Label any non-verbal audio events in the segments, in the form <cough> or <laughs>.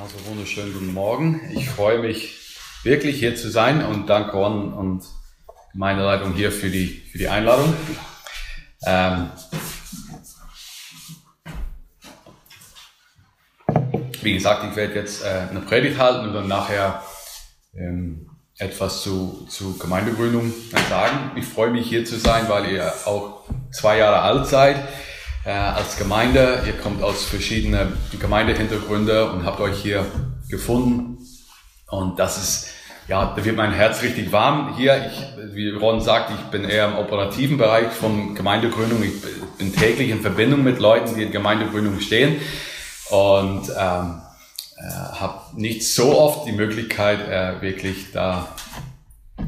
Also wunderschönen guten Morgen. Ich freue mich wirklich hier zu sein und danke Ron und Gemeindeleitung hier für die, für die Einladung. Ähm, wie gesagt, ich werde jetzt äh, eine Predigt halten und dann nachher ähm, etwas zu, zu Gemeindegründung sagen. Ich freue mich hier zu sein, weil ihr auch zwei Jahre alt seid äh, als Gemeinde. Ihr kommt aus verschiedenen Gemeindehintergründen und habt euch hier gefunden. Und das ist, ja, da wird mein Herz richtig warm hier. Ich, wie Ron sagt, ich bin eher im operativen Bereich von Gemeindegründung. Ich bin täglich in Verbindung mit Leuten, die in Gemeindegründung stehen. Und ähm, äh, habe nicht so oft die Möglichkeit, äh, wirklich da,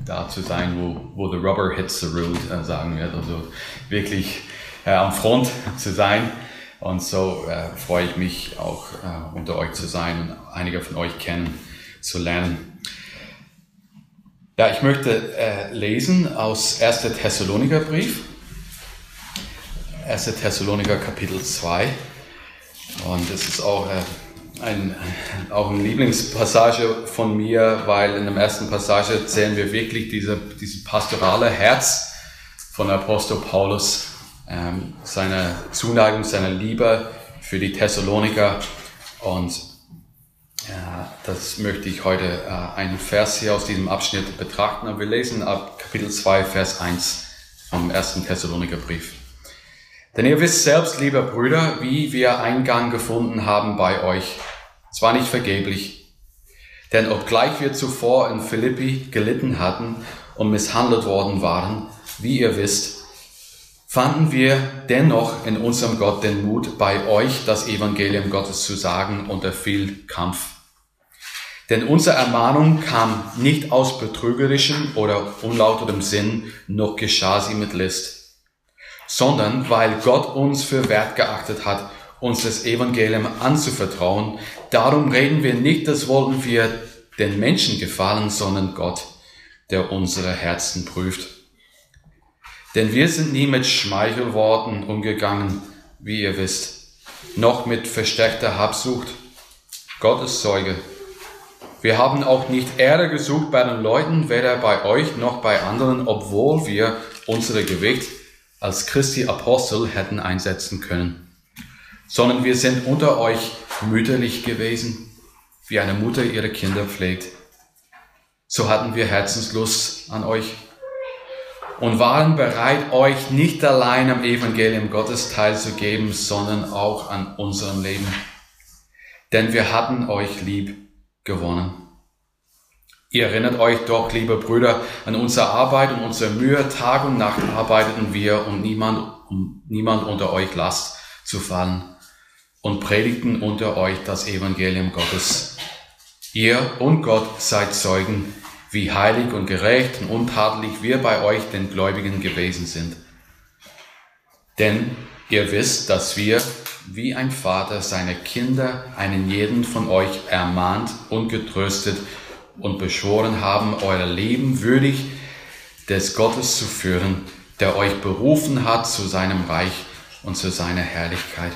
da zu sein, wo, wo the rubber hits the road, äh, sagen wir. Also wirklich äh, am Front <laughs> zu sein. Und so äh, freue ich mich auch äh, unter euch zu sein und einige von euch kennenzulernen. Ja, ich möchte äh, lesen aus 1. Thessaloniker Brief. 1. Thessaloniker Kapitel 2. Und es ist auch, äh, ein, auch eine Lieblingspassage von mir, weil in der ersten Passage sehen wir wirklich diese, diese pastorale Herz von Apostel Paulus ähm, seine Zuneigung, seine Liebe für die Thessaloniker. Und äh, das möchte ich heute äh, einen Vers hier aus diesem Abschnitt betrachten. wir lesen ab Kapitel 2, Vers 1 vom ersten Thessaloniker Brief. Denn ihr wisst selbst, liebe Brüder, wie wir Eingang gefunden haben bei euch. Zwar nicht vergeblich, denn obgleich wir zuvor in Philippi gelitten hatten und misshandelt worden waren, wie ihr wisst, fanden wir dennoch in unserem Gott den Mut, bei euch das Evangelium Gottes zu sagen unter viel Kampf. Denn unsere Ermahnung kam nicht aus betrügerischem oder unlauterem Sinn, noch geschah sie mit List, sondern weil Gott uns für wert geachtet hat, uns das Evangelium anzuvertrauen. Darum reden wir nicht, das wollten wir den Menschen gefallen, sondern Gott, der unsere Herzen prüft. Denn wir sind nie mit Schmeichelworten umgegangen, wie ihr wisst, noch mit versteckter Habsucht. Gott ist Zeuge. Wir haben auch nicht Ehre gesucht bei den Leuten, weder bei euch noch bei anderen, obwohl wir unsere Gewicht als Christi Apostel hätten einsetzen können. Sondern wir sind unter euch mütterlich gewesen, wie eine Mutter ihre Kinder pflegt. So hatten wir Herzenslust an euch und waren bereit, euch nicht allein am Evangelium Gottes teilzugeben, sondern auch an unserem Leben. Denn wir hatten euch lieb gewonnen. Ihr erinnert euch doch, liebe Brüder, an unsere Arbeit und unsere Mühe. Tag und Nacht arbeiteten wir, um niemand, um niemand unter euch Last zu fallen und predigten unter euch das Evangelium Gottes. Ihr und Gott seid Zeugen, wie heilig und gerecht und untadelig wir bei euch den Gläubigen gewesen sind. Denn ihr wisst, dass wir, wie ein Vater seine Kinder, einen jeden von euch ermahnt und getröstet und beschworen haben, euer Leben würdig des Gottes zu führen, der euch berufen hat zu seinem Reich und zu seiner Herrlichkeit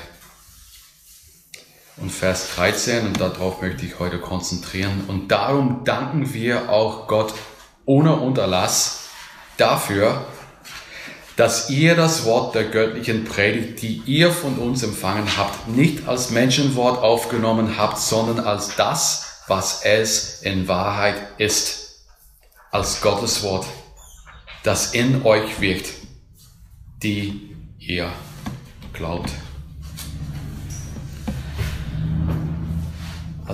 und Vers 13 und darauf möchte ich heute konzentrieren. Und darum danken wir auch Gott ohne Unterlass dafür, dass ihr das Wort der göttlichen Predigt, die ihr von uns empfangen habt, nicht als Menschenwort aufgenommen habt, sondern als das, was es in Wahrheit ist, als Gottes Wort, das in euch wirkt, die ihr glaubt.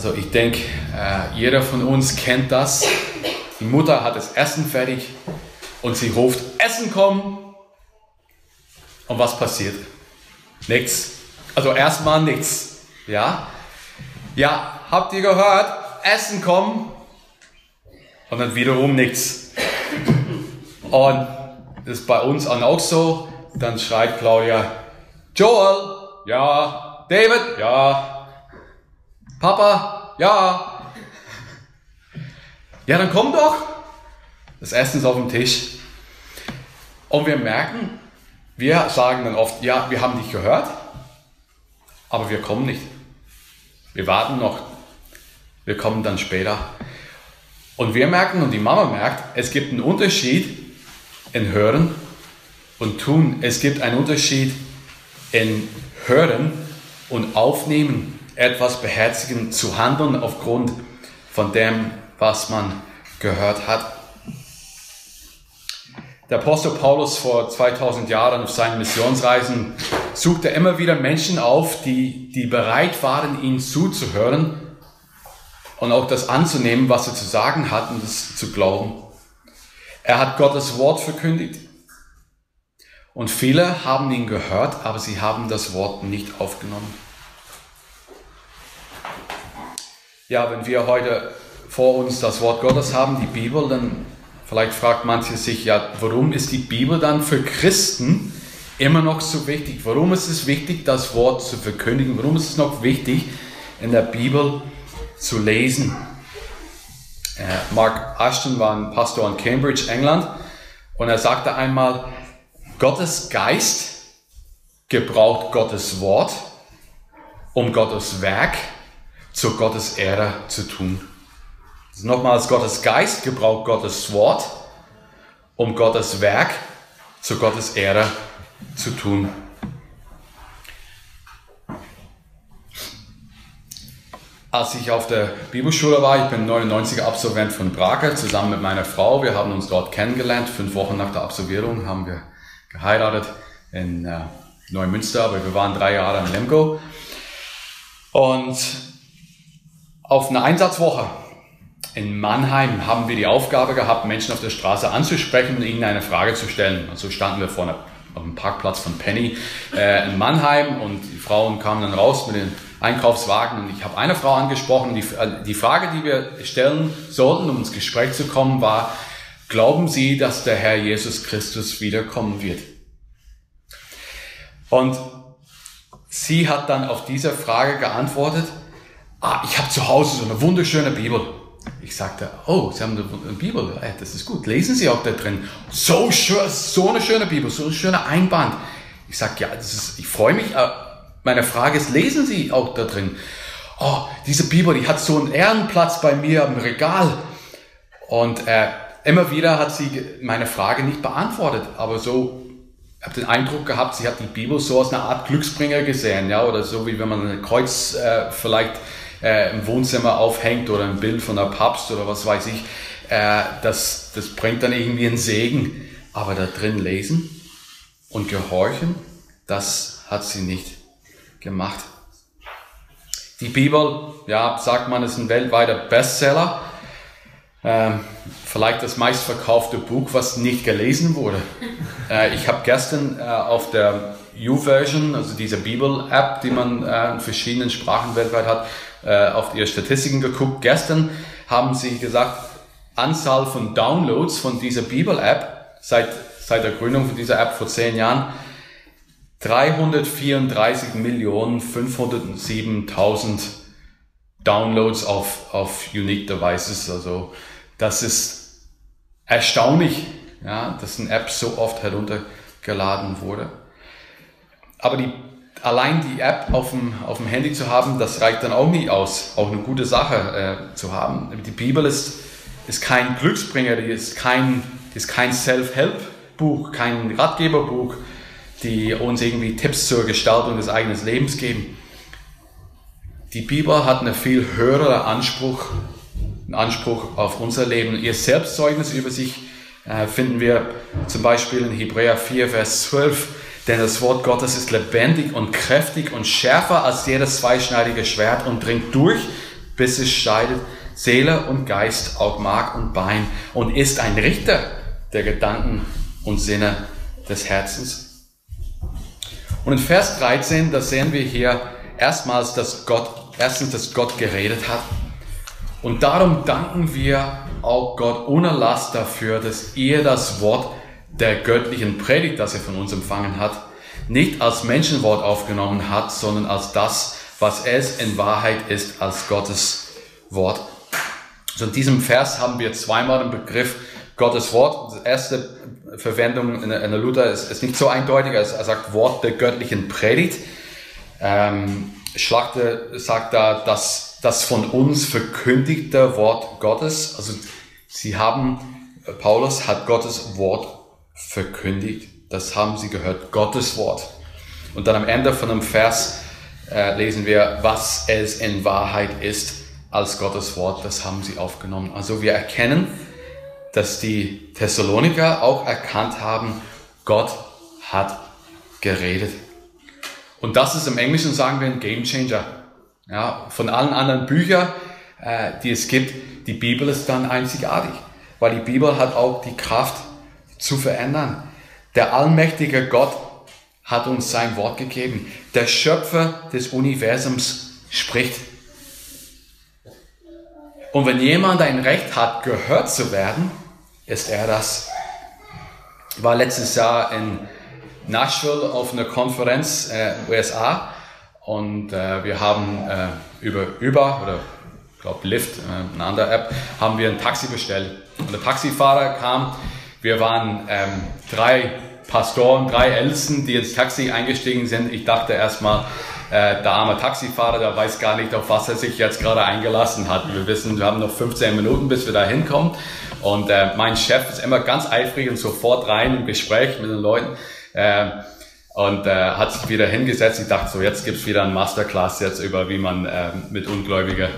Also ich denke, äh, jeder von uns kennt das. Die Mutter hat das Essen fertig und sie ruft, Essen kommen. Und was passiert? Nichts. Also erstmal nichts. Ja? Ja, habt ihr gehört? Essen kommen. Und dann wiederum nichts. Und das ist bei uns auch so. Dann schreit Claudia, Joel, ja, David, ja, Papa, ja. Ja, dann komm doch. Das Essen ist auf dem Tisch. Und wir merken, wir sagen dann oft, ja, wir haben dich gehört, aber wir kommen nicht. Wir warten noch. Wir kommen dann später. Und wir merken und die Mama merkt, es gibt einen Unterschied in Hören und Tun. Es gibt einen Unterschied in Hören und Aufnehmen, etwas beherzigen, zu handeln aufgrund von dem, was man gehört hat. Der Apostel Paulus vor 2000 Jahren auf seinen Missionsreisen suchte immer wieder Menschen auf, die, die bereit waren, ihm zuzuhören und auch das anzunehmen, was er zu sagen hat und es zu glauben. Er hat Gottes Wort verkündigt und viele haben ihn gehört, aber sie haben das Wort nicht aufgenommen. Ja, wenn wir heute vor uns das Wort Gottes haben, die Bibel, dann Vielleicht fragt manche sich ja, warum ist die Bibel dann für Christen immer noch so wichtig? Warum ist es wichtig, das Wort zu verkündigen? Warum ist es noch wichtig, in der Bibel zu lesen? Äh, Mark Ashton war ein Pastor in Cambridge, England, und er sagte einmal, Gottes Geist gebraucht Gottes Wort, um Gottes Werk zu Gottes Ehre zu tun. Nochmals, Gottes Geist gebraucht Gottes Wort, um Gottes Werk zu Gottes Ehre zu tun. Als ich auf der Bibelschule war, ich bin 99er Absolvent von Braga, zusammen mit meiner Frau. Wir haben uns dort kennengelernt. Fünf Wochen nach der Absolvierung haben wir geheiratet in äh, Neumünster, aber wir waren drei Jahre in Lemgo. Und auf einer Einsatzwoche in Mannheim haben wir die Aufgabe gehabt, Menschen auf der Straße anzusprechen und ihnen eine Frage zu stellen. Und so standen wir vor einer, auf dem Parkplatz von Penny äh, in Mannheim und die Frauen kamen dann raus mit den Einkaufswagen und ich habe eine Frau angesprochen. Die, äh, die Frage, die wir stellen sollten, um ins Gespräch zu kommen, war, glauben Sie, dass der Herr Jesus Christus wiederkommen wird? Und sie hat dann auf diese Frage geantwortet, ah, ich habe zu Hause so eine wunderschöne Bibel. Ich sagte, oh, Sie haben eine Bibel, das ist gut, lesen Sie auch da drin. So schön, so eine schöne Bibel, so ein schöner Einband. Ich sage, ja, das ist, ich freue mich. Äh, meine Frage ist, lesen Sie auch da drin? Oh, diese Bibel, die hat so einen Ehrenplatz bei mir im Regal. Und äh, immer wieder hat sie meine Frage nicht beantwortet, aber so ich habe den Eindruck gehabt, sie hat die Bibel so als eine Art Glücksbringer gesehen, ja, oder so wie wenn man ein Kreuz äh, vielleicht äh, im Wohnzimmer aufhängt oder ein Bild von der Papst oder was weiß ich, äh, das, das bringt dann irgendwie einen Segen. Aber da drin lesen und gehorchen, das hat sie nicht gemacht. Die Bibel, ja, sagt man, ist ein weltweiter Bestseller. Ähm, vielleicht das meistverkaufte Buch, was nicht gelesen wurde. <laughs> Äh, ich habe gestern äh, auf der U-Version, also dieser Bibel-App, die man äh, in verschiedenen Sprachen weltweit hat, äh, auf ihre Statistiken geguckt. Gestern haben sie gesagt, Anzahl von Downloads von dieser Bibel-App seit, seit der Gründung von dieser App vor zehn Jahren 334 Millionen 507.000 Downloads auf, auf Unique Devices. Also das ist erstaunlich, ja, dass eine App so oft heruntergeladen wurde. Aber die allein die App auf dem, auf dem Handy zu haben, das reicht dann auch nie aus, auch eine gute Sache äh, zu haben. Die Bibel ist, ist kein Glücksbringer, die ist kein, ist kein Self-Help-Buch, kein Ratgeberbuch, die uns irgendwie Tipps zur Gestaltung des eigenen Lebens geben. Die Bibel hat einen viel höheren Anspruch, einen Anspruch auf unser Leben. Ihr Selbstzeugnis über sich äh, finden wir zum Beispiel in Hebräer 4, Vers 12 denn das Wort Gottes ist lebendig und kräftig und schärfer als jedes zweischneidige Schwert und dringt durch, bis es scheidet Seele und Geist, Aug, Mark und Bein und ist ein Richter der Gedanken und Sinne des Herzens. Und in Vers 13, da sehen wir hier erstmals, dass Gott, erstens, dass Gott geredet hat. Und darum danken wir auch Gott ohne Last dafür, dass ihr das Wort der göttlichen Predigt, das er von uns empfangen hat, nicht als Menschenwort aufgenommen hat, sondern als das, was es in Wahrheit ist, als Gottes Wort. So in diesem Vers haben wir zweimal den Begriff Gottes Wort. Die erste Verwendung in der Luther ist, ist nicht so eindeutig. Er sagt Wort der göttlichen Predigt. Ähm, Schlachter sagt da, dass das von uns verkündigte Wort Gottes. Also sie haben, Paulus hat Gottes Wort verkündigt. Das haben sie gehört, Gottes Wort. Und dann am Ende von dem Vers äh, lesen wir, was es in Wahrheit ist als Gottes Wort. Das haben sie aufgenommen. Also wir erkennen, dass die Thessaloniker auch erkannt haben, Gott hat geredet. Und das ist im Englischen, sagen wir, ein Game Changer. Ja, von allen anderen Büchern, äh, die es gibt, die Bibel ist dann einzigartig, weil die Bibel hat auch die Kraft zu verändern. Der allmächtige Gott hat uns sein Wort gegeben. Der Schöpfer des Universums spricht. Und wenn jemand ein Recht hat, gehört zu werden, ist er das. Ich war letztes Jahr in Nashville auf einer Konferenz äh, USA und äh, wir haben äh, über Uber oder ich glaube Lyft, äh, eine andere App, haben wir ein Taxi bestellt. Und der Taxifahrer kam, wir waren ähm, drei Pastoren, drei Ältesten, die ins Taxi eingestiegen sind. Ich dachte erstmal, äh, der arme Taxifahrer, der weiß gar nicht, auf was er sich jetzt gerade eingelassen hat. Wir wissen, wir haben noch 15 Minuten, bis wir da hinkommen. Und äh, mein Chef ist immer ganz eifrig und sofort rein im Gespräch mit den Leuten. Äh, und äh, hat sich wieder hingesetzt. Ich dachte so, jetzt gibt's wieder ein Masterclass jetzt über, wie man äh, mit Ungläubigen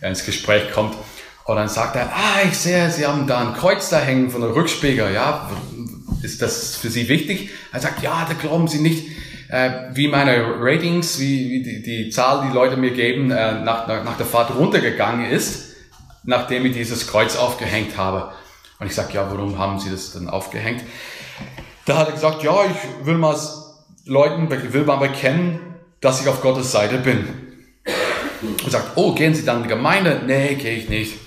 ins Gespräch kommt. Und dann sagt er, ah, ich sehe, Sie haben da ein Kreuz da hängen von der Rückspiegel. Ja, ist das für Sie wichtig? Er sagt, ja, da glauben Sie nicht, äh, wie meine Ratings, wie, wie die, die Zahl, die Leute mir geben, äh, nach, nach, nach der Fahrt runtergegangen ist, nachdem ich dieses Kreuz aufgehängt habe. Und ich sage, ja, warum haben Sie das dann aufgehängt? Da hat er gesagt, ja, ich will mal Leuten, will mal bekennen, dass ich auf Gottes Seite bin. Und sagt, oh, gehen Sie dann in die Gemeinde? Nee, gehe ich nicht.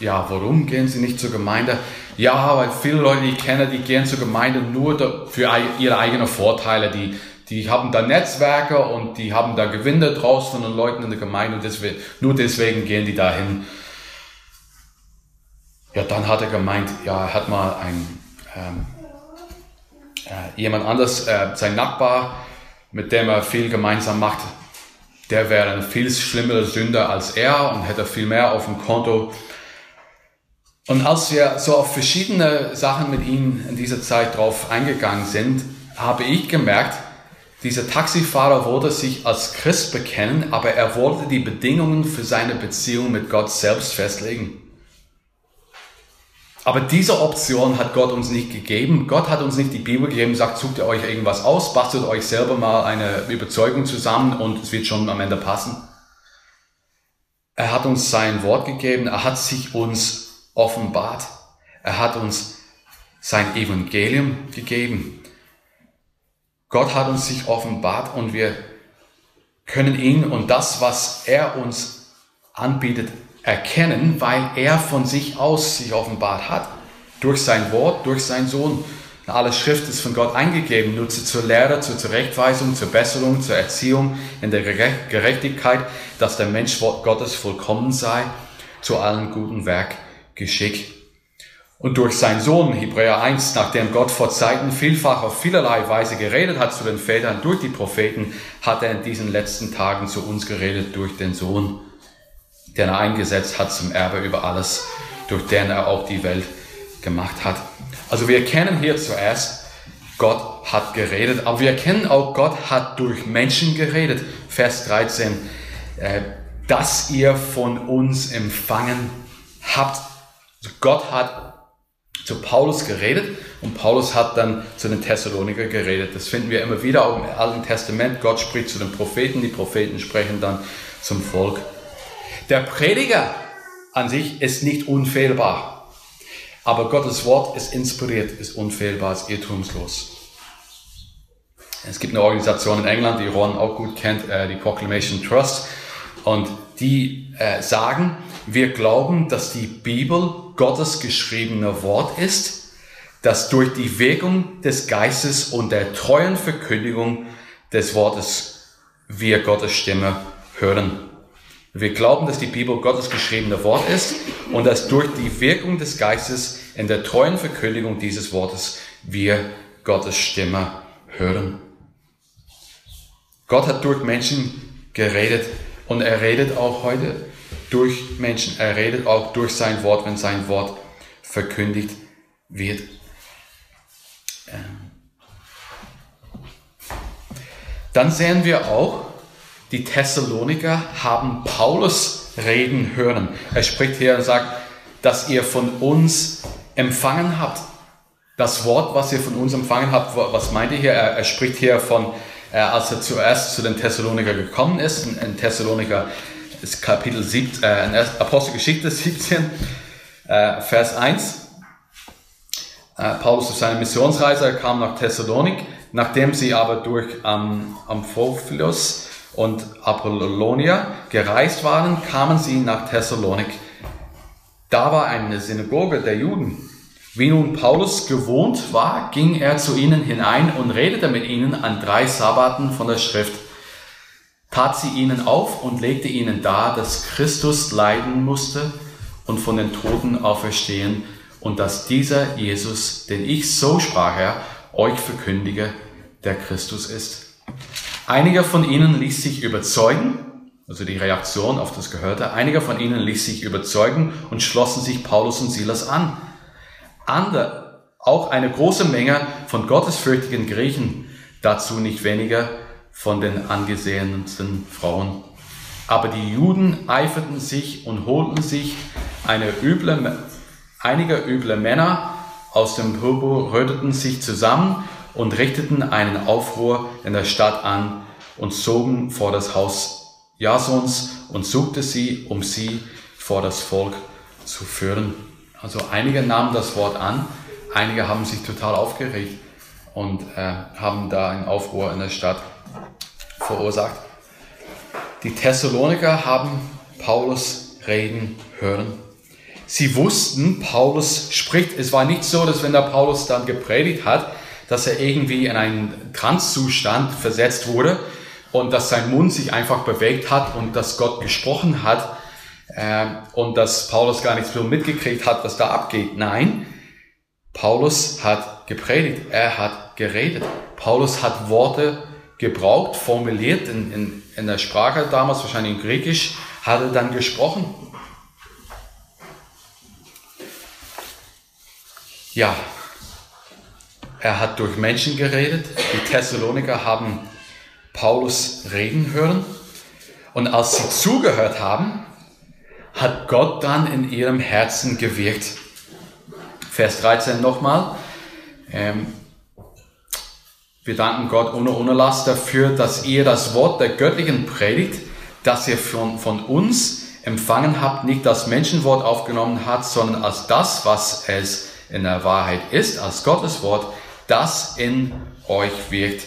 Ja, warum gehen Sie nicht zur Gemeinde? Ja, weil viele Leute, die ich kenne, die gehen zur Gemeinde nur für ihre eigenen Vorteile. Die, die haben da Netzwerke und die haben da Gewinne draus von den Leuten in der Gemeinde und deswegen, nur deswegen gehen die dahin. Ja, dann hat er gemeint, ja, er hat mal ein, ähm, äh, jemand anders, äh, sein Nachbar, mit dem er viel gemeinsam macht, der wäre ein viel schlimmerer Sünder als er und hätte viel mehr auf dem Konto. Und als wir so auf verschiedene Sachen mit ihm in dieser Zeit drauf eingegangen sind, habe ich gemerkt, dieser Taxifahrer wollte sich als Christ bekennen, aber er wollte die Bedingungen für seine Beziehung mit Gott selbst festlegen. Aber diese Option hat Gott uns nicht gegeben. Gott hat uns nicht die Bibel gegeben, sagt, sucht ihr euch irgendwas aus, bastelt euch selber mal eine Überzeugung zusammen und es wird schon am Ende passen. Er hat uns sein Wort gegeben, er hat sich uns offenbart, er hat uns sein Evangelium gegeben. Gott hat uns sich offenbart und wir können ihn und das, was er uns anbietet, erkennen, weil er von sich aus sich offenbart hat. Durch sein Wort, durch seinen Sohn. Alle Schrift ist von Gott eingegeben, nutze zur Lehre, zur Zurechtweisung, zur Besserung, zur Erziehung in der Gerechtigkeit, dass der Mensch Gottes vollkommen sei, zu allen guten Werk geschickt. Und durch seinen Sohn, Hebräer 1, nachdem Gott vor Zeiten vielfach auf vielerlei Weise geredet hat zu den Vätern durch die Propheten, hat er in diesen letzten Tagen zu uns geredet durch den Sohn den er eingesetzt hat zum Erbe über alles, durch den er auch die Welt gemacht hat. Also wir kennen hier zuerst, Gott hat geredet, aber wir kennen auch, Gott hat durch Menschen geredet. Vers 13, äh, dass ihr von uns empfangen habt. Gott hat zu Paulus geredet und Paulus hat dann zu den Thessaloniker geredet. Das finden wir immer wieder auch im Alten Testament. Gott spricht zu den Propheten, die Propheten sprechen dann zum Volk. Der Prediger an sich ist nicht unfehlbar. Aber Gottes Wort ist inspiriert, ist unfehlbar, ist irrtumslos. Es gibt eine Organisation in England, die Ron auch gut kennt, äh, die Proclamation Trust. Und die äh, sagen, wir glauben, dass die Bibel Gottes geschriebene Wort ist, das durch die Wirkung des Geistes und der treuen Verkündigung des Wortes wir Gottes Stimme hören. Wir glauben, dass die Bibel Gottes geschriebene Wort ist und dass durch die Wirkung des Geistes in der treuen Verkündigung dieses Wortes wir Gottes Stimme hören. Gott hat durch Menschen geredet Und er redet auch heute durch Menschen. Er redet auch durch sein Wort, wenn sein Wort verkündigt wird. Ähm. Dann sehen wir auch, die Thessaloniker haben Paulus reden hören. Er spricht hier und sagt, dass ihr von uns empfangen habt. Das Wort, was ihr von uns empfangen habt, was meint ihr hier? Er, er spricht hier von, äh, als er zuerst zu den Thessaloniker gekommen ist, in, in Thessaloniker ist Kapitel 7, äh, Apostelgeschichte <laughs> 17, äh, Vers 1. Äh, Paulus auf seiner Missionsreise kam nach Thessalonik, nachdem sie aber durch ähm, Amphipolis und Apollonia gereist waren, kamen sie nach Thessalonik. Da war eine Synagoge der Juden. Wie nun Paulus gewohnt war, ging er zu ihnen hinein und redete mit ihnen an drei Sabbaten von der Schrift tat sie ihnen auf und legte ihnen dar, dass Christus leiden musste und von den Toten auferstehen und dass dieser Jesus, den ich, so sprach er, euch verkündige, der Christus ist. Einiger von ihnen ließ sich überzeugen, also die Reaktion auf das Gehörte, einiger von ihnen ließ sich überzeugen und schlossen sich Paulus und Silas an. Andere, auch eine große Menge von gottesfürchtigen Griechen, dazu nicht weniger, von den angesehensten Frauen. Aber die Juden eiferten sich und holten sich eine üble, einige üble Männer aus dem Purpur, röteten sich zusammen und richteten einen Aufruhr in der Stadt an und zogen vor das Haus Jasons und suchte sie, um sie vor das Volk zu führen. Also einige nahmen das Wort an, einige haben sich total aufgeregt und äh, haben da einen Aufruhr in der Stadt verursacht. Die Thessaloniker haben Paulus reden hören. Sie wussten, Paulus spricht. Es war nicht so, dass wenn der Paulus dann gepredigt hat, dass er irgendwie in einen Transzustand versetzt wurde und dass sein Mund sich einfach bewegt hat und dass Gott gesprochen hat äh, und dass Paulus gar nichts mitgekriegt hat, was da abgeht. Nein, Paulus hat gepredigt, er hat geredet. Paulus hat Worte gebraucht, formuliert in, in, in der Sprache damals, wahrscheinlich in Griechisch, hat er dann gesprochen. Ja, er hat durch Menschen geredet. Die Thessaloniker haben Paulus reden hören. Und als sie zugehört haben, hat Gott dann in ihrem Herzen gewirkt. Vers 13 nochmal. Ähm, wir danken Gott ohne Unterlass dafür, dass ihr das Wort der göttlichen Predigt, das ihr von, von uns empfangen habt, nicht das Menschenwort aufgenommen habt, sondern als das, was es in der Wahrheit ist, als Gottes Wort, das in euch wirkt,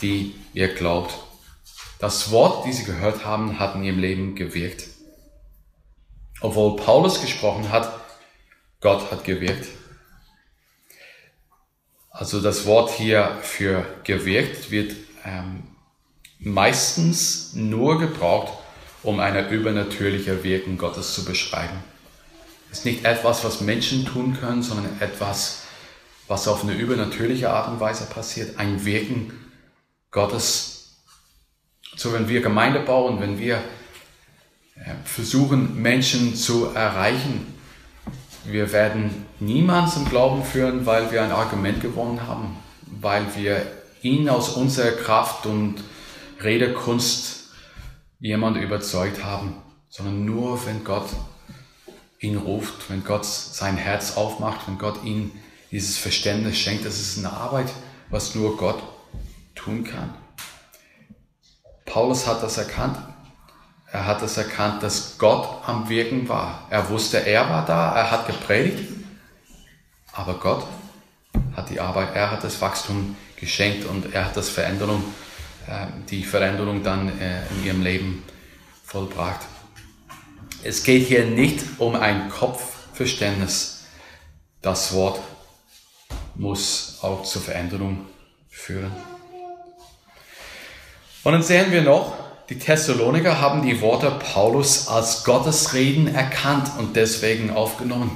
die ihr glaubt. Das Wort, die sie gehört haben, hat in ihrem Leben gewirkt. Obwohl Paulus gesprochen hat, Gott hat gewirkt. Also das Wort hier für gewirkt wird ähm, meistens nur gebraucht, um eine übernatürliche Wirken Gottes zu beschreiben. Es ist nicht etwas, was Menschen tun können, sondern etwas, was auf eine übernatürliche Art und Weise passiert. Ein Wirken Gottes. So, wenn wir Gemeinde bauen, wenn wir äh, versuchen, Menschen zu erreichen, wir werden niemanden zum Glauben führen, weil wir ein Argument gewonnen haben, weil wir ihn aus unserer Kraft und Redekunst jemand überzeugt haben, sondern nur, wenn Gott ihn ruft, wenn Gott sein Herz aufmacht, wenn Gott ihm dieses Verständnis schenkt. Das ist eine Arbeit, was nur Gott tun kann. Paulus hat das erkannt. Er hat es erkannt, dass Gott am Wirken war. Er wusste, er war da, er hat gepredigt, aber Gott hat die Arbeit, er hat das Wachstum geschenkt und er hat das Veränderung, äh, die Veränderung dann äh, in ihrem Leben vollbracht. Es geht hier nicht um ein Kopfverständnis. Das Wort muss auch zur Veränderung führen. Und dann sehen wir noch, die Thessaloniker haben die Worte Paulus als Gottesreden erkannt und deswegen aufgenommen.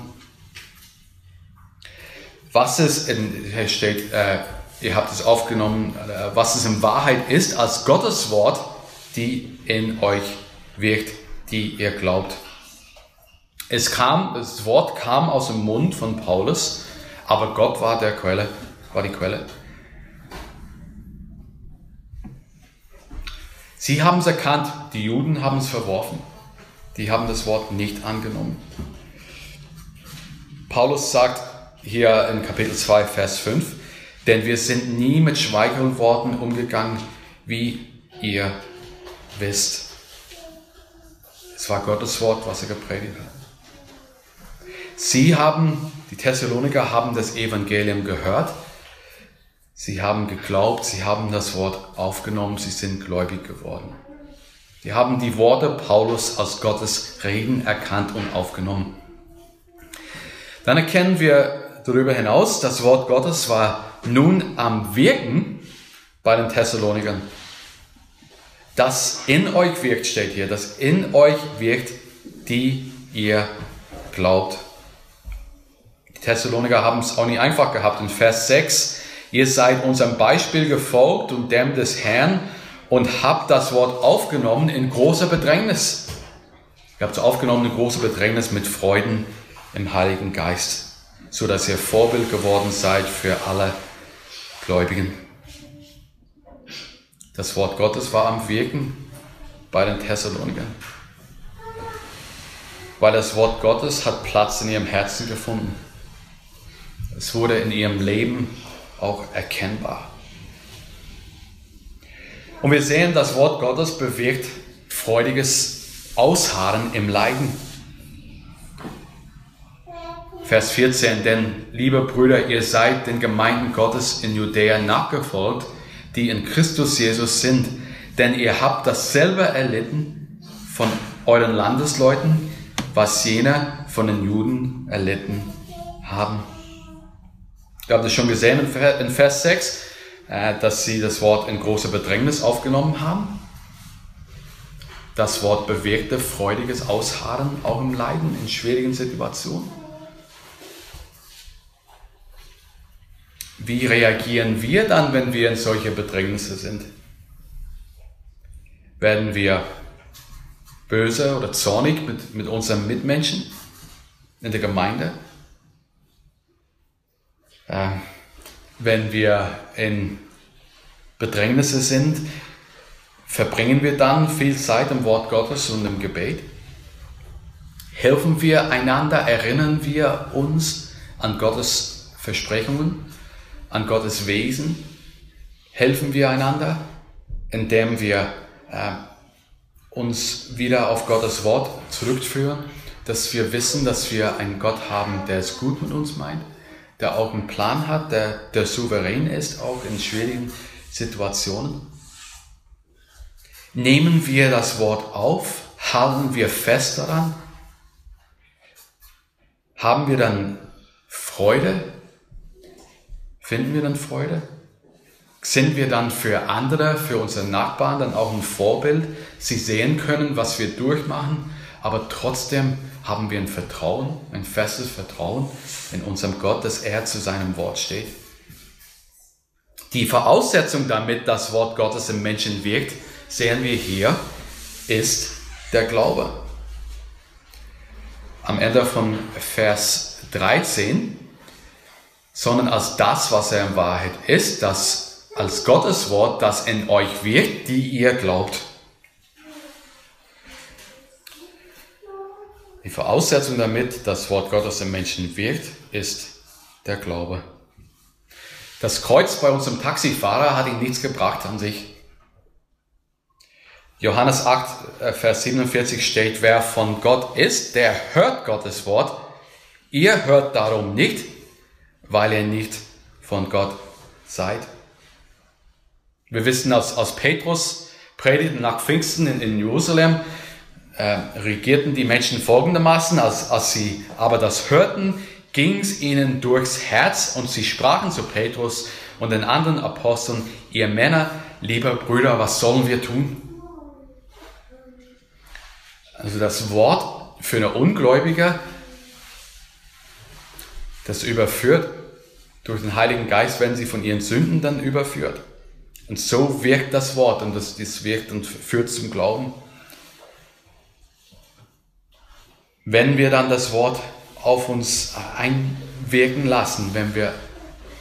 Was es, in, hier steht, äh, ihr habt es aufgenommen, äh, was es in Wahrheit ist, als Gottes Wort, die in euch wirkt, die ihr glaubt. Es kam, das Wort kam aus dem Mund von Paulus, aber Gott war der Quelle, war die Quelle. Sie haben es erkannt, die Juden haben es verworfen. Die haben das Wort nicht angenommen. Paulus sagt hier in Kapitel 2, Vers 5, denn wir sind nie mit Schweigelsworten umgegangen, wie ihr wisst. Es war Gottes Wort, was er gepredigt hat. Sie haben, die Thessaloniker haben das Evangelium gehört. Sie haben geglaubt, sie haben das Wort aufgenommen, sie sind gläubig geworden. Sie haben die Worte Paulus als Gottes Reden erkannt und aufgenommen. Dann erkennen wir darüber hinaus, das Wort Gottes war nun am Wirken bei den Thessalonikern. Das in euch wirkt, steht hier, das in euch wirkt, die ihr glaubt. Die Thessaloniker haben es auch nicht einfach gehabt. In Vers 6, ihr seid unserem Beispiel gefolgt und dem des Herrn und habt das Wort aufgenommen in großer Bedrängnis. Ihr habt es aufgenommen in großer Bedrängnis mit Freuden im Heiligen Geist, so dass ihr Vorbild geworden seid für alle Gläubigen. Das Wort Gottes war am Wirken bei den Thessalonikern. Weil das Wort Gottes hat Platz in ihrem Herzen gefunden. Es wurde in ihrem Leben auch erkennbar. Und wir sehen, das Wort Gottes bewirkt freudiges Ausharren im Leiden. Vers 14, denn liebe Brüder, ihr seid den Gemeinden Gottes in Judäa nachgefolgt, die in Christus Jesus sind, denn ihr habt dasselbe erlitten von euren Landesleuten, was jene von den Juden erlitten haben. Wir haben das schon gesehen in Vers 6, äh, dass sie das Wort in großer Bedrängnis aufgenommen haben. Das Wort bewirkte freudiges Ausharren auch im Leiden, in schwierigen Situationen. Wie reagieren wir dann, wenn wir in solche Bedrängnisse sind? Werden wir böse oder zornig mit, mit unseren Mitmenschen in der Gemeinde? Äh, wenn wir in Bedrängnisse sind, verbringen wir dann viel Zeit im Wort Gottes und im Gebet? Helfen wir einander, erinnern wir uns an Gottes Versprechungen, an Gottes Wesen? Helfen wir einander, indem wir äh, uns wieder auf Gottes Wort zurückführen, dass wir wissen, dass wir einen Gott haben, der es gut mit uns meint? Der auch einen Plan hat, der, der souverän ist, auch in schwierigen Situationen. Nehmen wir das Wort auf, halten wir fest daran, haben wir dann Freude, finden wir dann Freude, sind wir dann für andere, für unsere Nachbarn dann auch ein Vorbild, sie sehen können, was wir durchmachen, aber trotzdem haben wir ein Vertrauen, ein festes Vertrauen in unserem Gott, dass er zu seinem Wort steht. Die Voraussetzung damit, das Wort Gottes im Menschen wirkt, sehen wir hier, ist der Glaube. Am Ende von Vers 13, sondern als das, was er in Wahrheit ist, das als Gottes Wort, das in euch wirkt, die ihr glaubt. Die Voraussetzung damit, das Wort Gottes im Menschen wirkt, ist der Glaube. Das Kreuz bei unserem Taxifahrer hat ihm nichts gebracht an sich. Johannes 8, äh, Vers 47 steht, wer von Gott ist, der hört Gottes Wort. Ihr hört darum nicht, weil ihr nicht von Gott seid. Wir wissen aus, aus Petrus Predigten nach Pfingsten in, in Jerusalem, äh, regierten die Menschen folgendermaßen, als, als sie aber das hörten, ging es ihnen durchs Herz und sie sprachen zu Petrus und den anderen Aposteln, ihr Männer, lieber Brüder, was sollen wir tun? Also das Wort für eine Ungläubige, das überführt durch den Heiligen Geist, wenn sie von ihren Sünden dann überführt. Und so wirkt das Wort und das, das wirkt und führt zum Glauben. Wenn wir dann das Wort auf uns einwirken lassen, wenn wir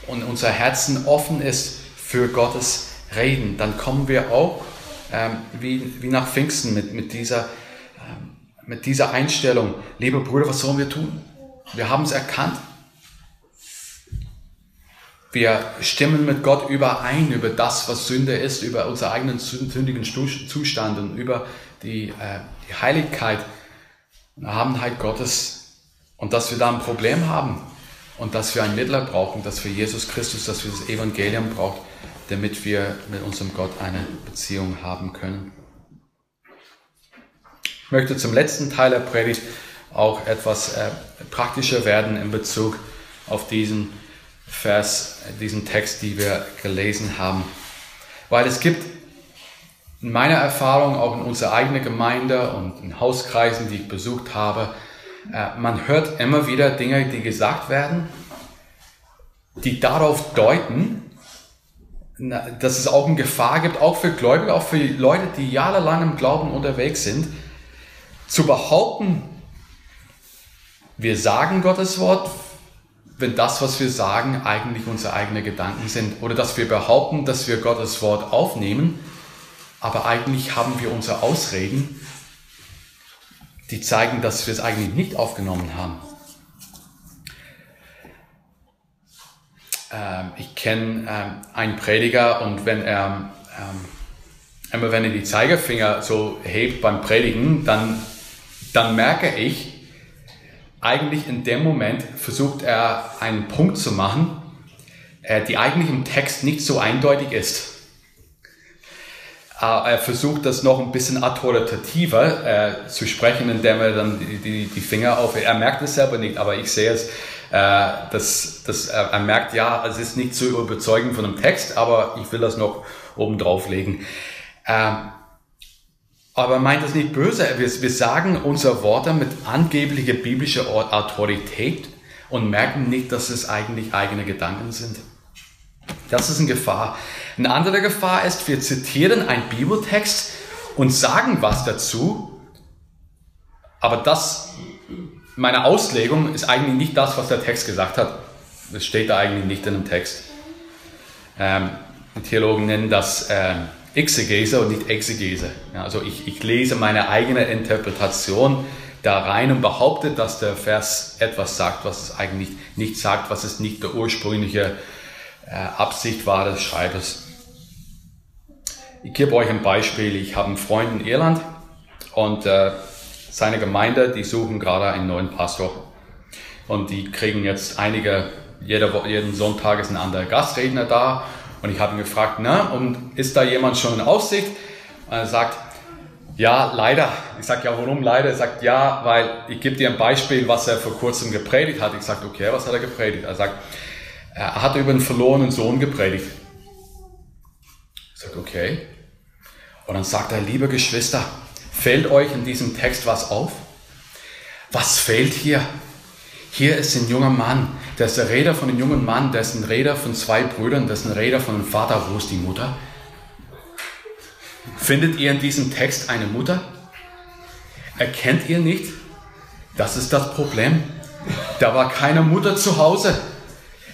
und unser Herzen offen ist für Gottes Reden, dann kommen wir auch ähm, wie, wie nach Pfingsten mit, mit, dieser, ähm, mit dieser Einstellung. Liebe Brüder, was sollen wir tun? Wir haben es erkannt. Wir stimmen mit Gott überein über das, was Sünde ist, über unseren eigenen sündigen Zustand und über die, äh, die Heiligkeit Erhabenheit Gottes und dass wir da ein Problem haben und dass wir einen Mittler brauchen, dass wir Jesus Christus, dass wir das Evangelium brauchen, damit wir mit unserem Gott eine Beziehung haben können. Ich möchte zum letzten Teil der Predigt auch etwas äh, praktischer werden in Bezug auf diesen Vers, diesen Text, die wir gelesen haben. Weil es gibt in meiner Erfahrung, auch in unserer eigenen Gemeinde und in Hauskreisen, die ich besucht habe, äh, man hört immer wieder Dinge, die gesagt werden, die darauf deuten, dass es auch eine Gefahr gibt, auch für Gläubige, auch für Leute, die jahrelang im Glauben unterwegs sind, zu behaupten, wir sagen Gottes Wort, wenn das, was wir sagen, eigentlich unsere eigenen Gedanken sind. Oder dass wir behaupten, dass wir Gottes Wort aufnehmen, aber eigentlich haben wir unsere Ausreden, die zeigen, dass wir es eigentlich nicht aufgenommen haben. Ähm, ich kenne ähm, einen Prediger und wenn er ähm, immer wenn er die Zeigefinger so hebt beim Predigen, dann, dann merke ich, eigentlich in dem Moment versucht er einen Punkt zu machen, äh, die eigentlich im Text nicht so eindeutig ist. Äh, er versucht das noch ein bisschen autoritativer äh, zu sprechen, indem er dann die, die, die Finger auf. Er merkt es selber nicht, aber ich sehe es. Äh, dass, dass er, er merkt, ja, es ist nicht zu überzeugend von dem Text, aber ich will das noch oben drauflegen. Ähm, aber meint das nicht böse. Wir, wir sagen unsere Worte mit angeblicher biblischer Autorität und merken nicht, dass es eigentlich eigene Gedanken sind. Das ist eine Gefahr. Eine andere Gefahr ist, wir zitieren einen Bibeltext und sagen was dazu, aber das, meine Auslegung ist eigentlich nicht das, was der Text gesagt hat. Das steht da eigentlich nicht in dem Text. Ähm, die Theologen nennen das ähm, Exegese und nicht Exegese. Ja, also ich, ich lese meine eigene Interpretation da rein und behaupte, dass der Vers etwas sagt, was es eigentlich nicht sagt, was es nicht der ursprüngliche äh, Absicht war des Schreibers. Ich gebe euch ein Beispiel. Ich habe einen Freund in Irland und äh, seine Gemeinde, die suchen gerade einen neuen Pastor. Und die kriegen jetzt einige, jeder, jeden Sonntag ist ein anderer Gastredner da. Und ich habe ihn gefragt, na, und ist da jemand schon in Aussicht? Und er sagt, ja, leider. Ich sage, ja, warum leider? Er sagt, ja, weil ich gebe dir ein Beispiel, was er vor kurzem gepredigt hat. Ich sage, okay, was hat er gepredigt? Er sagt, er hat über einen verlorenen Sohn gepredigt. Sage, okay. Und dann sagt er, liebe Geschwister, fällt euch in diesem Text was auf? Was fehlt hier? Hier ist ein junger Mann, der ist der Räder von einem jungen Mann, der ist ein Räder von zwei Brüdern, der ist ein Räder von einem Vater. Wo ist die Mutter? Findet ihr in diesem Text eine Mutter? Erkennt ihr nicht? Das ist das Problem. Da war keine Mutter zu Hause.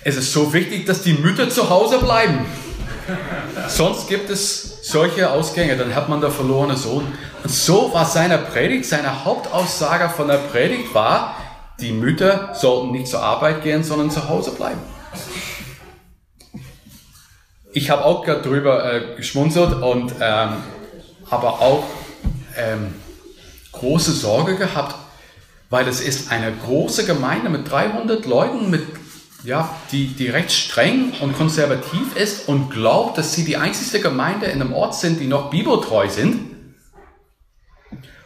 Es ist so wichtig, dass die Mütter zu Hause bleiben. Sonst gibt es solche Ausgänge, dann hat man der verlorene Sohn. Und so war seine Predigt, seine Hauptaussage von der Predigt war, die Mütter sollten nicht zur Arbeit gehen, sondern zu Hause bleiben. Ich habe auch gerade drüber äh, geschmunzelt und ähm, aber auch ähm, große Sorge gehabt, weil es ist eine große Gemeinde mit 300 Leuten, mit ja, die, die recht streng und konservativ ist und glaubt, dass sie die einzige Gemeinde in einem Ort sind, die noch bibeltreu sind.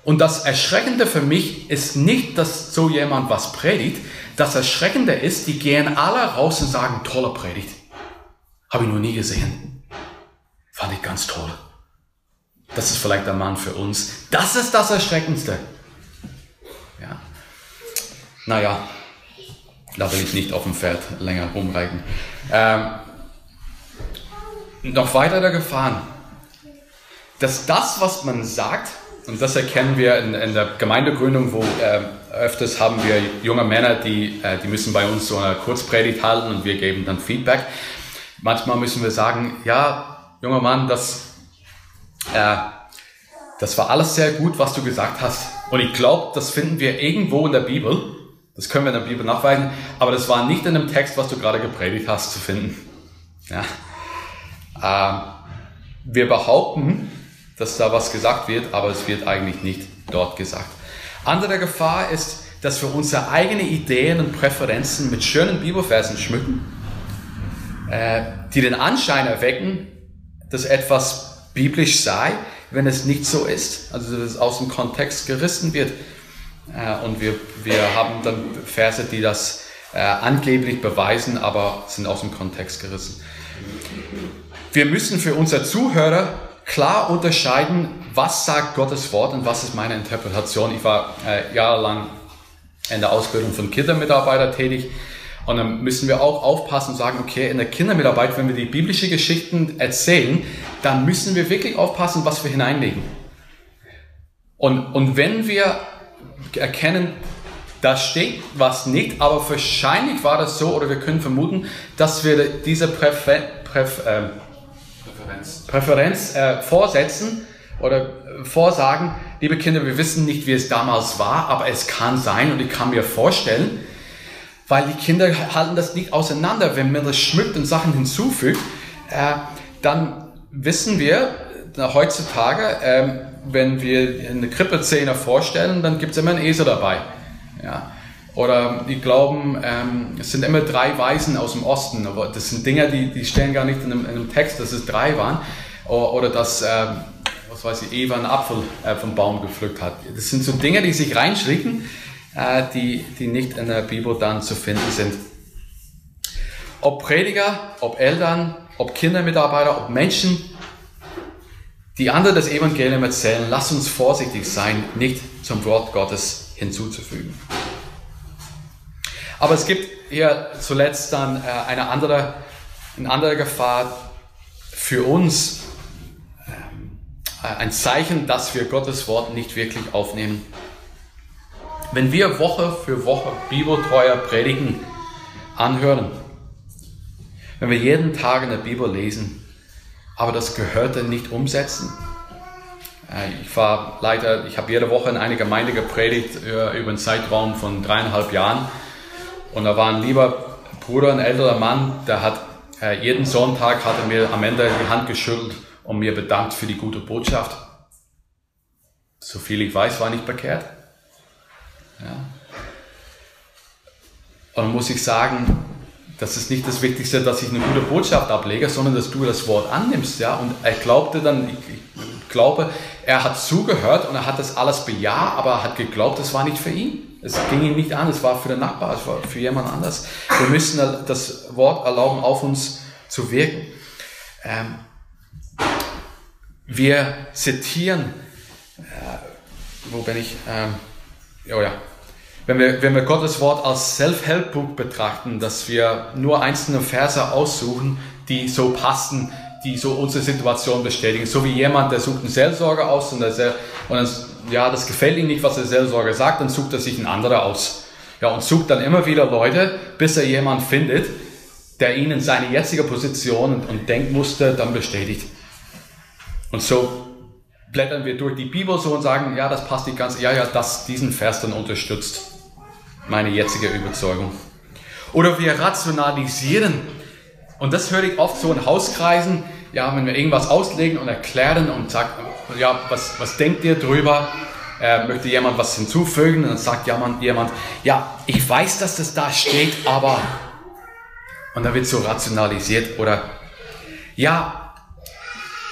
Und das Erschreckende für mich ist nicht, dass so jemand was predigt. Das Erschreckende ist, die gehen alle raus und sagen, tolle Predigt. Habe ich noch nie gesehen. Fand ich ganz toll. Das ist vielleicht der Mann für uns. Das ist das Erschreckendste. Ja. Naja, da will ich nicht auf dem Pferd länger rumreiten. Ähm, noch weiter der Gefahren. Dass das, was man sagt, und das erkennen wir in, in der Gemeindegründung, wo äh, öfters haben wir junge Männer, die, äh, die müssen bei uns so eine Kurzpredigt halten und wir geben dann Feedback. Manchmal müssen wir sagen, ja, junger Mann, das, äh, das war alles sehr gut, was du gesagt hast. Und ich glaube, das finden wir irgendwo in der Bibel. Das können wir in der Bibel nachweisen. Aber das war nicht in dem Text, was du gerade gepredigt hast, zu finden. Ja. Äh, wir behaupten, dass da was gesagt wird, aber es wird eigentlich nicht dort gesagt. Andere Gefahr ist, dass wir unsere eigenen Ideen und Präferenzen mit schönen Bibelversen schmücken, äh, die den Anschein erwecken, dass etwas biblisch sei, wenn es nicht so ist, also dass es aus dem Kontext gerissen wird. Äh, und wir, wir haben dann Verse, die das äh, angeblich beweisen, aber sind aus dem Kontext gerissen. Wir müssen für unsere Zuhörer klar unterscheiden, was sagt Gottes Wort und was ist meine Interpretation. Ich war äh, jahrelang in der Ausbildung von Kindermitarbeitern tätig und dann müssen wir auch aufpassen und sagen, okay, in der Kindermitarbeit, wenn wir die biblische Geschichten erzählen, dann müssen wir wirklich aufpassen, was wir hineinlegen. Und, und wenn wir erkennen, da steht was nicht, aber wahrscheinlich war das so, oder wir können vermuten, dass wir diese Präfer, Präf, äh, Präferenz, Präferenz äh, vorsetzen oder äh, vorsagen, liebe Kinder, wir wissen nicht, wie es damals war, aber es kann sein und ich kann mir vorstellen, weil die Kinder halten das nicht auseinander. Wenn man das schmückt und Sachen hinzufügt, äh, dann wissen wir äh, heutzutage, äh, wenn wir eine Krippeszene vorstellen, dann gibt es immer einen Esel dabei. Ja. Oder die glauben, ähm, es sind immer drei Weisen aus dem Osten. Aber das sind Dinge, die, die stehen gar nicht in einem, in einem Text, dass es drei waren. Oder, oder dass, ähm, was weiß ich, Eva einen Apfel äh, vom Baum gepflückt hat. Das sind so Dinge, die sich reinschricken, äh, die, die nicht in der Bibel dann zu finden sind. Ob Prediger, ob Eltern, ob Kindermitarbeiter, ob Menschen, die andere das Evangelium erzählen, lass uns vorsichtig sein, nicht zum Wort Gottes hinzuzufügen. Aber es gibt hier zuletzt dann äh, eine andere, eine andere Gefahr für uns, ähm, ein Zeichen, dass wir Gottes Wort nicht wirklich aufnehmen. Wenn wir Woche für Woche bibeltreuer Predigen anhören, wenn wir jeden Tag in der Bibel lesen, aber das Gehörte nicht umsetzen. Äh, ich war leider, ich habe jede Woche in einer Gemeinde gepredigt über einen Zeitraum von dreieinhalb Jahren und da war ein lieber Bruder, ein älterer Mann, der hat äh, jeden Sonntag hat er mir am Ende die Hand geschüttelt und mir bedankt für die gute Botschaft. So viel ich weiß, war nicht bekehrt. Ja. Und muss ich sagen, das ist nicht das Wichtigste, dass ich eine gute Botschaft ablege, sondern dass du das Wort annimmst. Ja? Und er glaubte dann, ich, ich glaube, er hat zugehört und er hat das alles bejaht, aber er hat geglaubt, das war nicht für ihn. Es ging ihm nicht an, es war für den Nachbar, es war für jemand anders. Wir müssen das Wort erlauben, auf uns zu wirken. Ähm, wir zitieren, äh, wo bin ich? Ähm, oh ja. Wenn wir, wenn wir Gottes Wort als Self-Help-Book betrachten, dass wir nur einzelne Verse aussuchen, die so passen, die so unsere Situation bestätigen. So wie jemand, der sucht einen Seelsorger aus und, der, und dann ja, das gefällt ihm nicht, was der Seelsorger sagt, dann sucht er sich einen anderen aus. Ja, und sucht dann immer wieder Leute, bis er jemanden findet, der ihn in seine jetzige Position und, und Denkmuster dann bestätigt. Und so blättern wir durch die Bibel so und sagen, ja, das passt nicht ganz, ja, ja, das, diesen Vers dann unterstützt meine jetzige Überzeugung. Oder wir rationalisieren. Und das höre ich oft so in Hauskreisen, ja, wenn wir irgendwas auslegen und erklären und sagen, ja, was, was denkt ihr drüber? Äh, möchte jemand was hinzufügen? Und dann sagt jemand, ja, ich weiß, dass das da steht, aber... Und dann wird so rationalisiert oder, ja,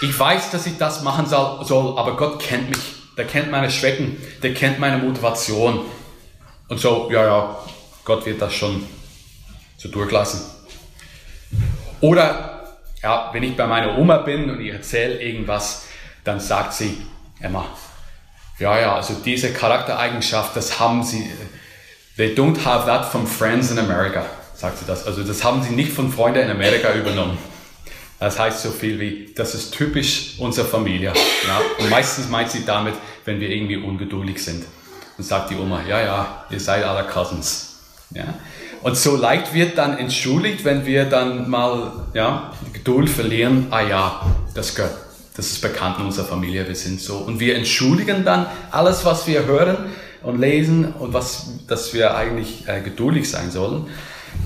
ich weiß, dass ich das machen soll, aber Gott kennt mich. Der kennt meine Schwächen, der kennt meine Motivation. Und so, ja, ja, Gott wird das schon so durchlassen. Oder, ja, wenn ich bei meiner Oma bin und ich erzähle irgendwas, dann sagt sie, Emma, ja, ja, also diese Charaktereigenschaft, das haben sie, they don't have that from friends in America, sagt sie das. Also das haben sie nicht von Freunden in Amerika übernommen. Das heißt so viel wie, das ist typisch unserer Familie. Ja? Und meistens meint sie damit, wenn wir irgendwie ungeduldig sind. Und sagt die Oma, ja, ja, ihr seid alle Cousins. Ja? Und so leicht wird dann entschuldigt, wenn wir dann mal ja, Geduld verlieren. Ah ja, das gehört. Das ist bekannt in unserer Familie, wir sind so. Und wir entschuldigen dann alles, was wir hören und lesen und was, dass wir eigentlich äh, geduldig sein sollen.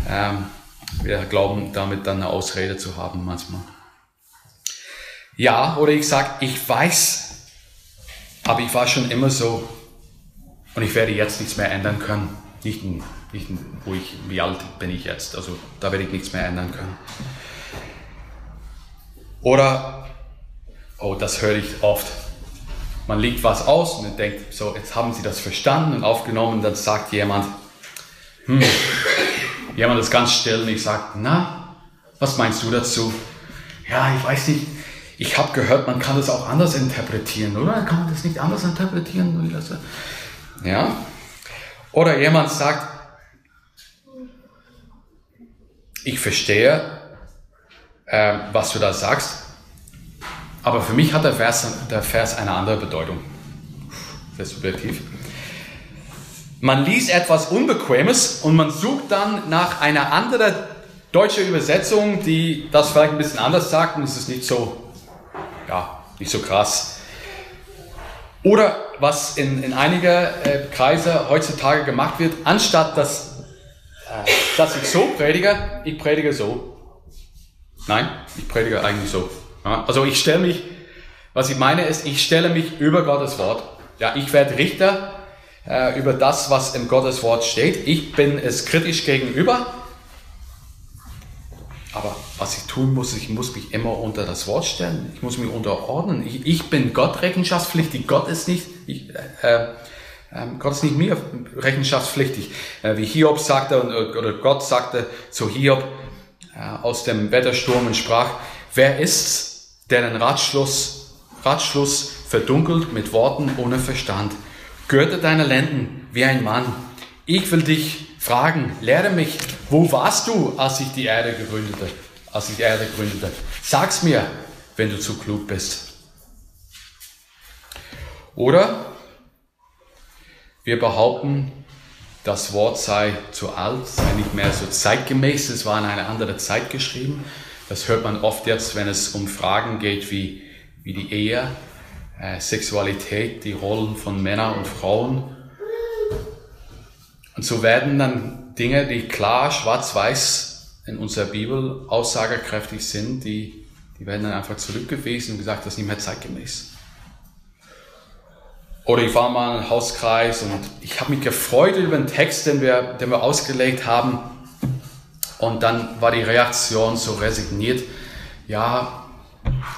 Ähm, wir glauben damit dann eine Ausrede zu haben manchmal. Ja, oder ich sage, ich weiß, aber ich war schon immer so und ich werde jetzt nichts mehr ändern können. Nicht, nicht wo ich, wie alt bin ich jetzt, also da werde ich nichts mehr ändern können. Oder, oh, das höre ich oft. Man legt was aus und denkt, so, jetzt haben Sie das verstanden und aufgenommen, dann sagt jemand, hm, jemand ist ganz still und ich sage, na, was meinst du dazu? Ja, ich weiß nicht, ich habe gehört, man kann das auch anders interpretieren, oder? Kann man das nicht anders interpretieren? Ja. Oder jemand sagt, ich verstehe, äh, was du da sagst, aber für mich hat der Vers, der Vers eine andere Bedeutung. Sehr subjektiv. Man liest etwas Unbequemes und man sucht dann nach einer anderen deutschen Übersetzung, die das vielleicht ein bisschen anders sagt und es ist nicht so, ja, nicht so krass. Oder was in, in einigen äh, Kreise heutzutage gemacht wird, anstatt dass, äh, dass ich so predige, ich predige so. Nein, ich predige eigentlich so. Ja, also ich stelle mich, was ich meine ist, ich stelle mich über Gottes Wort. Ja, ich werde Richter äh, über das, was im Gottes Wort steht. Ich bin es kritisch gegenüber. Aber was ich tun muss, ich muss mich immer unter das Wort stellen. Ich muss mich unterordnen. Ich, ich bin Gott rechenschaftspflichtig. Gott ist nicht, ich, äh, äh, Gott ist nicht mir rechenschaftspflichtig. Äh, wie Hiob sagte, oder Gott sagte zu Hiob äh, aus dem Wettersturm und sprach, wer ist's, der den Ratschluss, Ratschluss verdunkelt mit Worten ohne Verstand? Gürte deine Lenden wie ein Mann. Ich will dich fragen, lehre mich, wo warst du, als ich die Erde gründete? Als ich die Erde gründete. Sag's mir, wenn du zu klug bist. Oder wir behaupten, das Wort sei zu alt, sei nicht mehr so zeitgemäß, es war in eine andere Zeit geschrieben. Das hört man oft jetzt, wenn es um Fragen geht wie, wie die Ehe, äh, Sexualität, die Rollen von Männern und Frauen. Und so werden dann Dinge, die klar schwarz-weiß in unserer Bibel aussagekräftig sind, die, die werden dann einfach zurückgewiesen und gesagt, das ist nicht mehr zeitgemäß. Oder ich war mal im Hauskreis und ich habe mich gefreut über den Text, den wir, den wir ausgelegt haben. Und dann war die Reaktion so resigniert. Ja,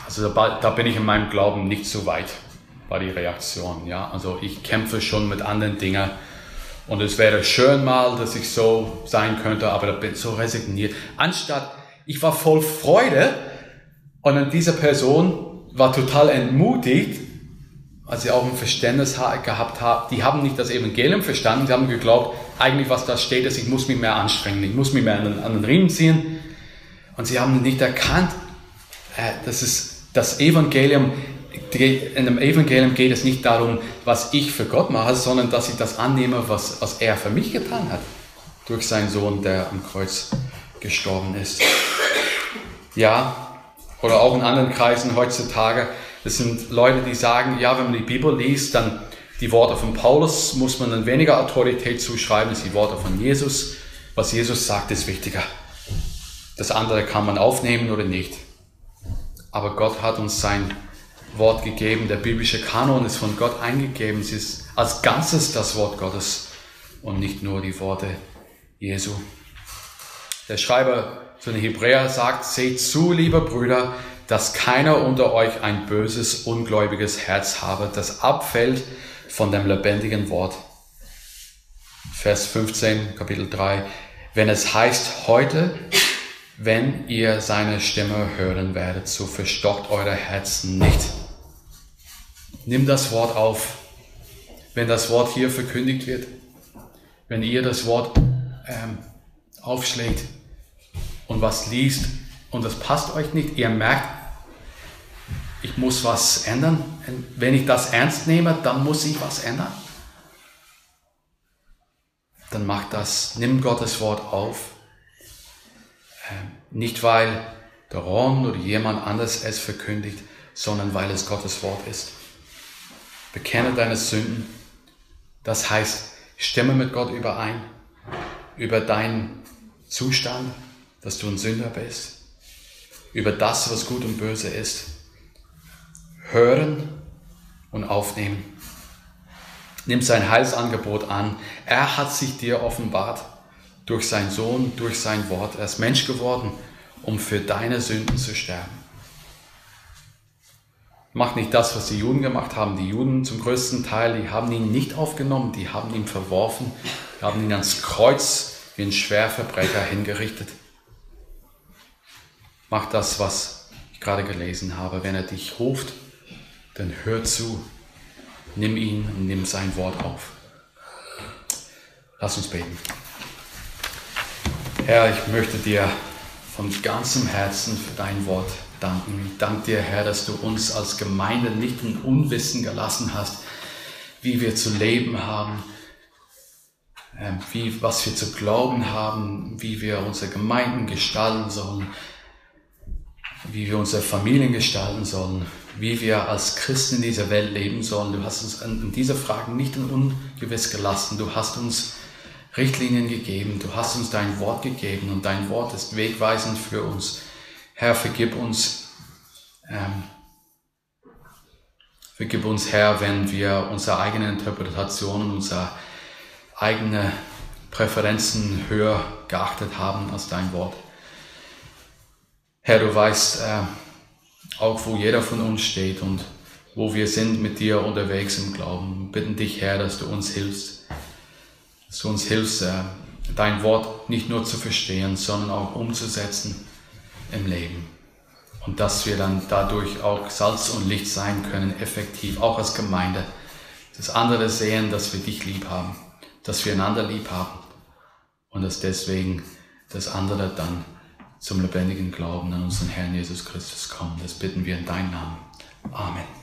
also da, da, bin ich in meinem Glauben nicht so weit, war die Reaktion. Ja, also ich kämpfe schon mit anderen Dingen. Und es wäre schön mal, dass ich so sein könnte, aber da bin ich so resigniert. Anstatt, ich war voll Freude und dann diese Person war total entmutigt, als sie auch ein Verständnis gehabt haben. Die haben nicht das Evangelium verstanden, sie haben geglaubt, eigentlich was da steht, ist, ich muss mich mehr anstrengen, ich muss mich mehr an den, an den Riemen ziehen. Und sie haben nicht erkannt, äh, das ist das Evangelium. In dem Evangelium geht es nicht darum, was ich für Gott mache, sondern dass ich das annehme, was, was er für mich getan hat. Durch seinen Sohn, der am Kreuz gestorben ist. Ja, oder auch in anderen Kreisen heutzutage. Das sind Leute, die sagen, ja, wenn man die Bibel liest, dann die Worte von Paulus muss man dann weniger Autorität zuschreiben als die Worte von Jesus. Was Jesus sagt, ist wichtiger. Das andere kann man aufnehmen oder nicht. Aber Gott hat uns sein Wort gegeben. Der biblische Kanon ist von Gott eingegeben. Es ist als Ganzes das Wort Gottes und nicht nur die Worte Jesu. Der Schreiber zu den Hebräer sagt, seht zu, liebe Brüder, dass keiner unter euch ein böses, ungläubiges Herz habe, das abfällt von dem lebendigen Wort. Vers 15, Kapitel 3. Wenn es heißt, heute wenn ihr seine Stimme hören werdet, so verstockt eure Herzen nicht. Nimm das Wort auf. Wenn das Wort hier verkündigt wird, wenn ihr das Wort ähm, aufschlägt und was liest, und das passt euch nicht, ihr merkt, ich muss was ändern. Wenn ich das ernst nehme, dann muss ich was ändern. Dann macht das, nimm Gottes Wort auf. Ähm, nicht weil der Ron oder jemand anders es verkündigt, sondern weil es Gottes Wort ist. Bekenne deine Sünden. Das heißt, stimme mit Gott überein über deinen Zustand, dass du ein Sünder bist, über das, was gut und böse ist. Hören und aufnehmen. Nimm sein Heilsangebot an. Er hat sich dir offenbart durch seinen Sohn, durch sein Wort. Er ist Mensch geworden, um für deine Sünden zu sterben. Mach nicht das, was die Juden gemacht haben. Die Juden zum größten Teil, die haben ihn nicht aufgenommen, die haben ihn verworfen, die haben ihn ans Kreuz wie ein Schwerverbrecher hingerichtet. Mach das, was ich gerade gelesen habe. Wenn er dich ruft, dann hör zu. Nimm ihn und nimm sein Wort auf. Lass uns beten. Herr, ich möchte dir von ganzem Herzen für dein Wort danken. Ich danke dir, Herr, dass du uns als Gemeinde nicht in Unwissen gelassen hast, wie wir zu leben haben, ähm, wie, was wir zu glauben haben, wie wir unsere Gemeinden gestalten sollen, wie wir unsere Familien gestalten sollen, wie wir als Christen in dieser Welt leben sollen. Du hast uns in dieser Frage nicht in ungewiss gelassen. Du hast uns Richtlinien gegeben. Du hast uns dein Wort gegeben und dein Wort ist wegweisend für uns. Herr, vergib uns, ähm, vergib uns, Herr, wenn wir unsere eigene Interpretation, unsere eigene Präferenzen höher geachtet haben als dein Wort. Herr, du weißt äh, auch, wo jeder von uns steht und wo wir sind mit dir unterwegs im Glauben. Wir bitten dich, Herr, dass du uns hilfst, dass du uns hilfst, äh, dein Wort nicht nur zu verstehen, sondern auch umzusetzen im Leben. Und dass wir dann dadurch auch Salz und Licht sein können, effektiv, auch als Gemeinde. Dass andere sehen, dass wir dich lieb haben, dass wir einander lieb haben und dass deswegen das andere dann zum lebendigen Glauben an unseren Herrn Jesus Christus kommen. Das bitten wir in deinem Namen. Amen.